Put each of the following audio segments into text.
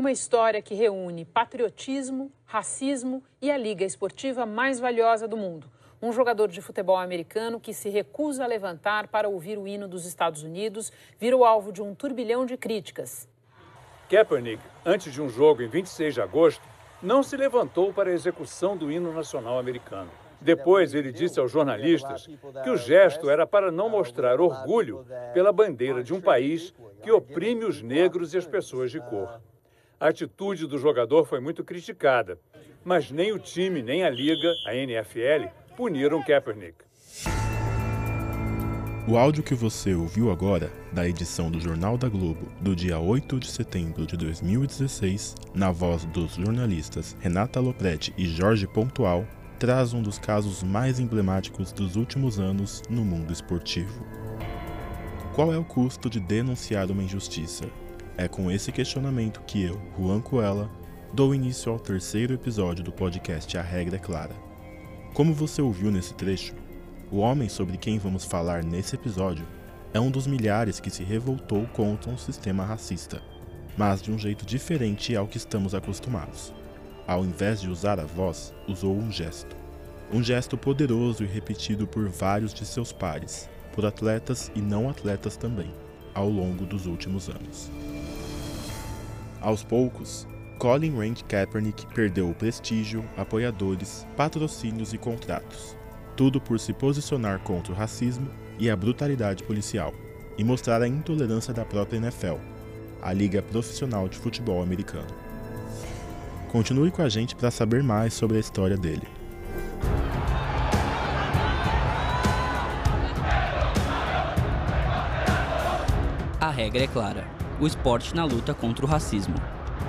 Uma história que reúne patriotismo, racismo e a liga esportiva mais valiosa do mundo. Um jogador de futebol americano que se recusa a levantar para ouvir o hino dos Estados Unidos virou alvo de um turbilhão de críticas. Kaepernick, antes de um jogo em 26 de agosto, não se levantou para a execução do hino nacional americano. Depois, ele disse aos jornalistas que o gesto era para não mostrar orgulho pela bandeira de um país que oprime os negros e as pessoas de cor. A atitude do jogador foi muito criticada, mas nem o time nem a liga, a NFL, puniram Kaepernick. O áudio que você ouviu agora, da edição do Jornal da Globo, do dia 8 de setembro de 2016, na voz dos jornalistas Renata Lopretti e Jorge Pontual, traz um dos casos mais emblemáticos dos últimos anos no mundo esportivo. Qual é o custo de denunciar uma injustiça? É com esse questionamento que eu, Juan Coela, dou início ao terceiro episódio do podcast A Regra é Clara. Como você ouviu nesse trecho, o homem sobre quem vamos falar nesse episódio é um dos milhares que se revoltou contra um sistema racista, mas de um jeito diferente ao que estamos acostumados. Ao invés de usar a voz, usou um gesto. Um gesto poderoso e repetido por vários de seus pares, por atletas e não atletas também, ao longo dos últimos anos. Aos poucos, Colin Rand Kaepernick perdeu o prestígio, apoiadores, patrocínios e contratos. Tudo por se posicionar contra o racismo e a brutalidade policial e mostrar a intolerância da própria NFL, a liga profissional de futebol americano. Continue com a gente para saber mais sobre a história dele. A regra é clara: o esporte na luta contra o racismo.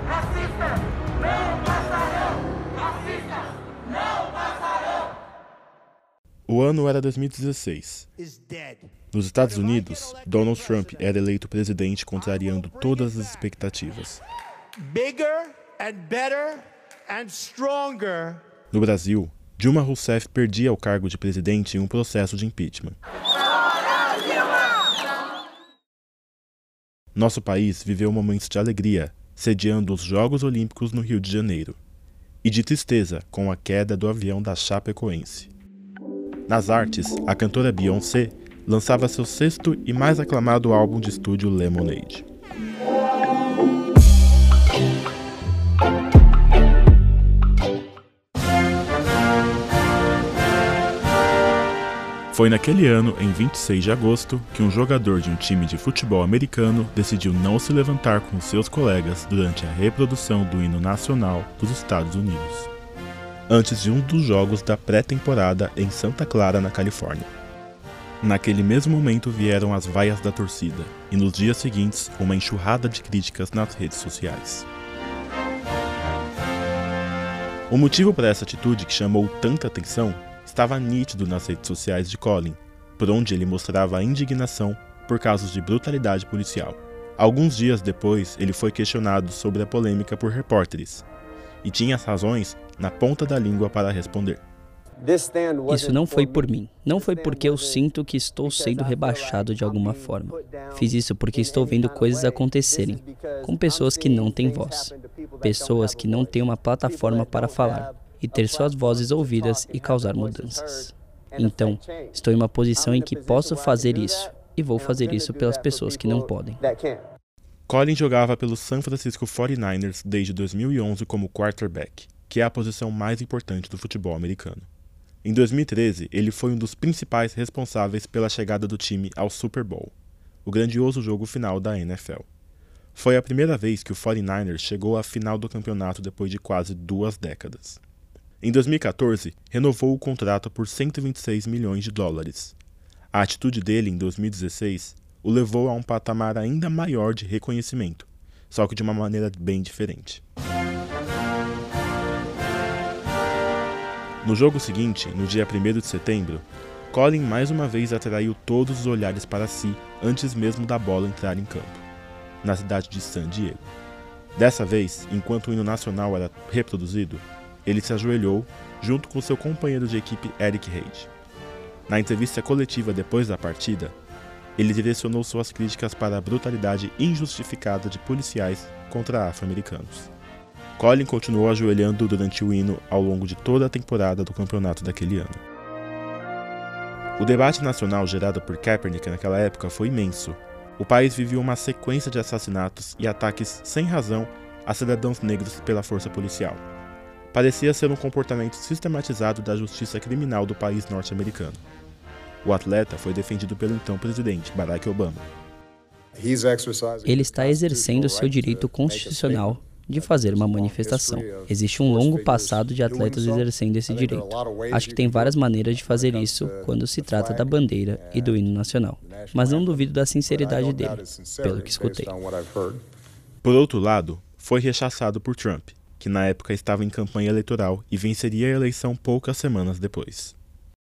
Racista, não passarão! Racista, não passarão! O ano era 2016. Nos Estados Unidos, Donald Trump era eleito presidente contrariando todas as expectativas. No Brasil, Dilma Rousseff perdia o cargo de presidente em um processo de impeachment. Nosso país viveu momentos de alegria sediando os Jogos Olímpicos no Rio de Janeiro, e de tristeza com a queda do avião da Chapecoense. Nas artes, a cantora Beyoncé lançava seu sexto e mais aclamado álbum de estúdio Lemonade. Foi naquele ano, em 26 de agosto, que um jogador de um time de futebol americano decidiu não se levantar com seus colegas durante a reprodução do hino nacional dos Estados Unidos, antes de um dos jogos da pré-temporada em Santa Clara, na Califórnia. Naquele mesmo momento vieram as vaias da torcida, e nos dias seguintes, uma enxurrada de críticas nas redes sociais. O motivo para essa atitude que chamou tanta atenção estava nítido nas redes sociais de Colin, por onde ele mostrava a indignação por casos de brutalidade policial. Alguns dias depois, ele foi questionado sobre a polêmica por repórteres e tinha as razões na ponta da língua para responder. Isso não foi por mim. Não foi porque eu sinto que estou sendo rebaixado de alguma forma. Fiz isso porque estou vendo coisas acontecerem com pessoas que não têm voz, pessoas que não têm uma plataforma para falar e ter suas vozes ouvidas e causar mudanças. Então, estou em uma posição em que posso fazer isso e vou fazer isso pelas pessoas que não podem. Colin jogava pelo San Francisco 49ers desde 2011 como quarterback, que é a posição mais importante do futebol americano. Em 2013, ele foi um dos principais responsáveis pela chegada do time ao Super Bowl, o grandioso jogo final da NFL. Foi a primeira vez que o 49ers chegou à final do campeonato depois de quase duas décadas. Em 2014, renovou o contrato por 126 milhões de dólares. A atitude dele em 2016 o levou a um patamar ainda maior de reconhecimento, só que de uma maneira bem diferente. No jogo seguinte, no dia 1 de setembro, Colin mais uma vez atraiu todos os olhares para si antes mesmo da bola entrar em campo, na cidade de San Diego. Dessa vez, enquanto o hino nacional era reproduzido, ele se ajoelhou junto com seu companheiro de equipe Eric Reid. Na entrevista coletiva depois da partida, ele direcionou suas críticas para a brutalidade injustificada de policiais contra afro-americanos. Colin continuou ajoelhando durante o hino ao longo de toda a temporada do campeonato daquele ano. O debate nacional gerado por Kaepernick naquela época foi imenso. O país vivia uma sequência de assassinatos e ataques sem razão a cidadãos negros pela força policial. Parecia ser um comportamento sistematizado da justiça criminal do país norte-americano. O atleta foi defendido pelo então presidente Barack Obama. Ele está exercendo seu direito constitucional de fazer uma manifestação. Existe um longo passado de atletas exercendo esse direito. Acho que tem várias maneiras de fazer isso quando se trata da bandeira e do hino nacional, mas não duvido da sinceridade dele, pelo que escutei. Por outro lado, foi rechaçado por Trump, que na época estava em campanha eleitoral e venceria a eleição poucas semanas depois.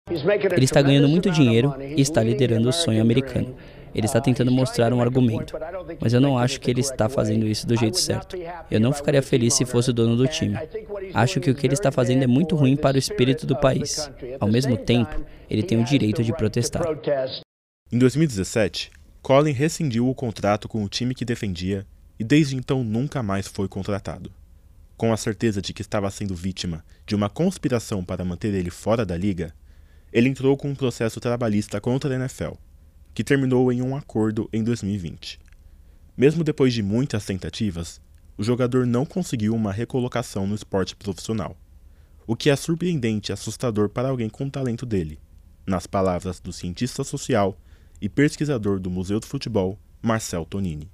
Ele está ganhando muito dinheiro e está liderando o sonho americano. Ele está tentando mostrar um argumento, mas eu não acho que ele está fazendo isso do jeito certo. Eu não ficaria feliz se fosse o dono do time. Acho que o que ele está fazendo é muito ruim para o espírito do país. Ao mesmo tempo, ele tem o direito de protestar. Em 2017, Colin rescindiu o contrato com o time que defendia e desde então nunca mais foi contratado. Com a certeza de que estava sendo vítima de uma conspiração para manter ele fora da liga, ele entrou com um processo trabalhista contra a NFL que terminou em um acordo em 2020. Mesmo depois de muitas tentativas, o jogador não conseguiu uma recolocação no esporte profissional, o que é surpreendente e assustador para alguém com o talento dele, nas palavras do cientista social e pesquisador do Museu do Futebol, Marcel Tonini.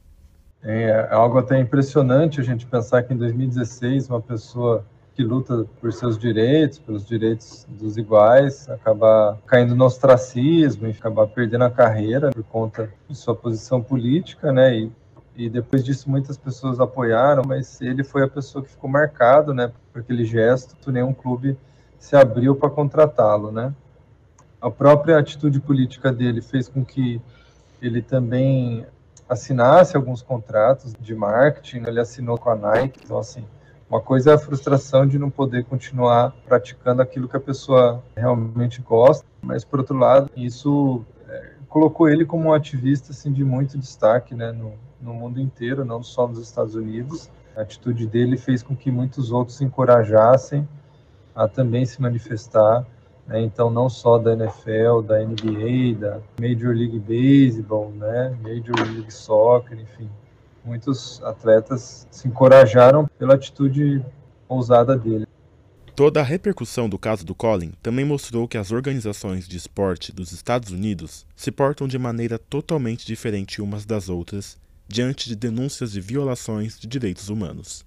É, é algo até impressionante a gente pensar que em 2016 uma pessoa que luta por seus direitos, pelos direitos dos iguais, acabar caindo no ostracismo e acabar perdendo a carreira por conta de sua posição política, né? E, e depois disso muitas pessoas apoiaram, mas ele foi a pessoa que ficou marcado, né, por aquele gesto, nenhum clube se abriu para contratá-lo, né? A própria atitude política dele fez com que ele também assinasse alguns contratos de marketing, ele assinou com a Nike, então assim, uma coisa é a frustração de não poder continuar praticando aquilo que a pessoa realmente gosta, mas por outro lado, isso é, colocou ele como um ativista assim, de muito destaque né, no, no mundo inteiro, não só nos Estados Unidos. A atitude dele fez com que muitos outros se encorajassem a também se manifestar. Né, então, não só da NFL, da NBA, da Major League Baseball, né, Major League Soccer, enfim, muitos atletas se encorajaram pela atitude ousada dele. Toda a repercussão do caso do Colin também mostrou que as organizações de esporte dos Estados Unidos se portam de maneira totalmente diferente umas das outras diante de denúncias de violações de direitos humanos.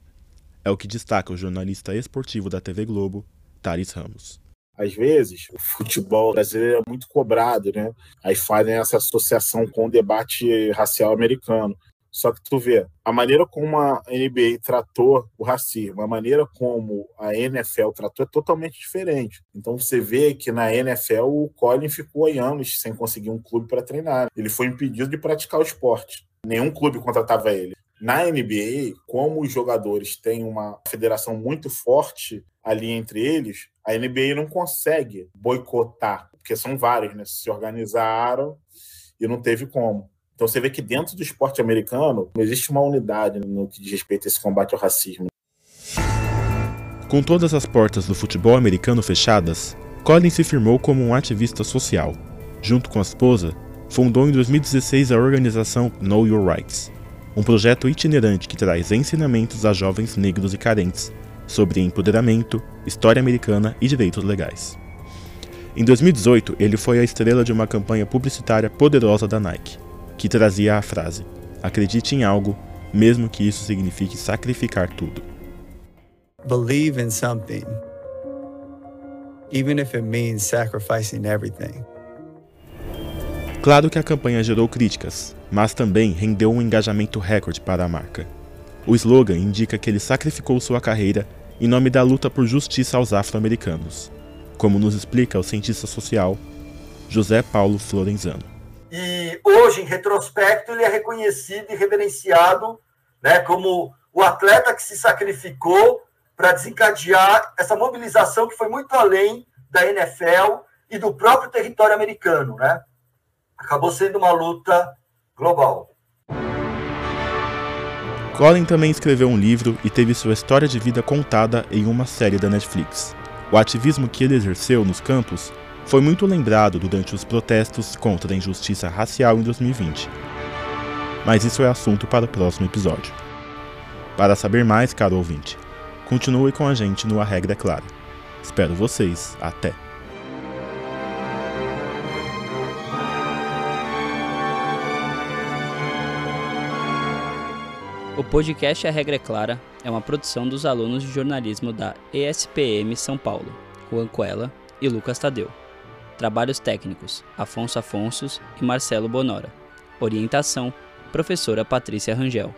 É o que destaca o jornalista esportivo da TV Globo, Thales Ramos. Às vezes, o futebol brasileiro é muito cobrado, né? Aí fazem essa associação com o debate racial americano. Só que tu vê, a maneira como a NBA tratou o racismo, a maneira como a NFL tratou é totalmente diferente. Então você vê que na NFL o Colin ficou anos sem conseguir um clube para treinar. Ele foi impedido de praticar o esporte. Nenhum clube contratava ele. Na NBA, como os jogadores têm uma federação muito forte ali entre eles, a NBA não consegue boicotar, porque são vários, né? Se organizaram e não teve como. Então você vê que dentro do esporte americano não existe uma unidade no que diz respeito a esse combate ao racismo. Com todas as portas do futebol americano fechadas, Collins se firmou como um ativista social. Junto com a esposa, fundou em 2016 a organização Know Your Rights, um projeto itinerante que traz ensinamentos a jovens negros e carentes sobre empoderamento, história americana e direitos legais. Em 2018, ele foi a estrela de uma campanha publicitária poderosa da Nike, que trazia a frase: Acredite em algo, mesmo que isso signifique sacrificar tudo. Believe in something, even if it means sacrificing everything. Claro que a campanha gerou críticas, mas também rendeu um engajamento recorde para a marca. O slogan indica que ele sacrificou sua carreira em nome da luta por justiça aos afro-americanos, como nos explica o cientista social José Paulo Florenzano. E hoje, em retrospecto, ele é reconhecido e reverenciado né, como o atleta que se sacrificou para desencadear essa mobilização que foi muito além da NFL e do próprio território americano. Né? acabou sendo uma luta global. Colin também escreveu um livro e teve sua história de vida contada em uma série da Netflix. O ativismo que ele exerceu nos campos foi muito lembrado durante os protestos contra a injustiça racial em 2020. Mas isso é assunto para o próximo episódio. Para saber mais, caro ouvinte, continue com a gente no A Regra é Clara. Espero vocês. Até! O podcast A Regra é Clara é uma produção dos alunos de jornalismo da ESPM São Paulo, Juan Coela e Lucas Tadeu. Trabalhos técnicos: Afonso Afonsos e Marcelo Bonora. Orientação: Professora Patrícia Rangel.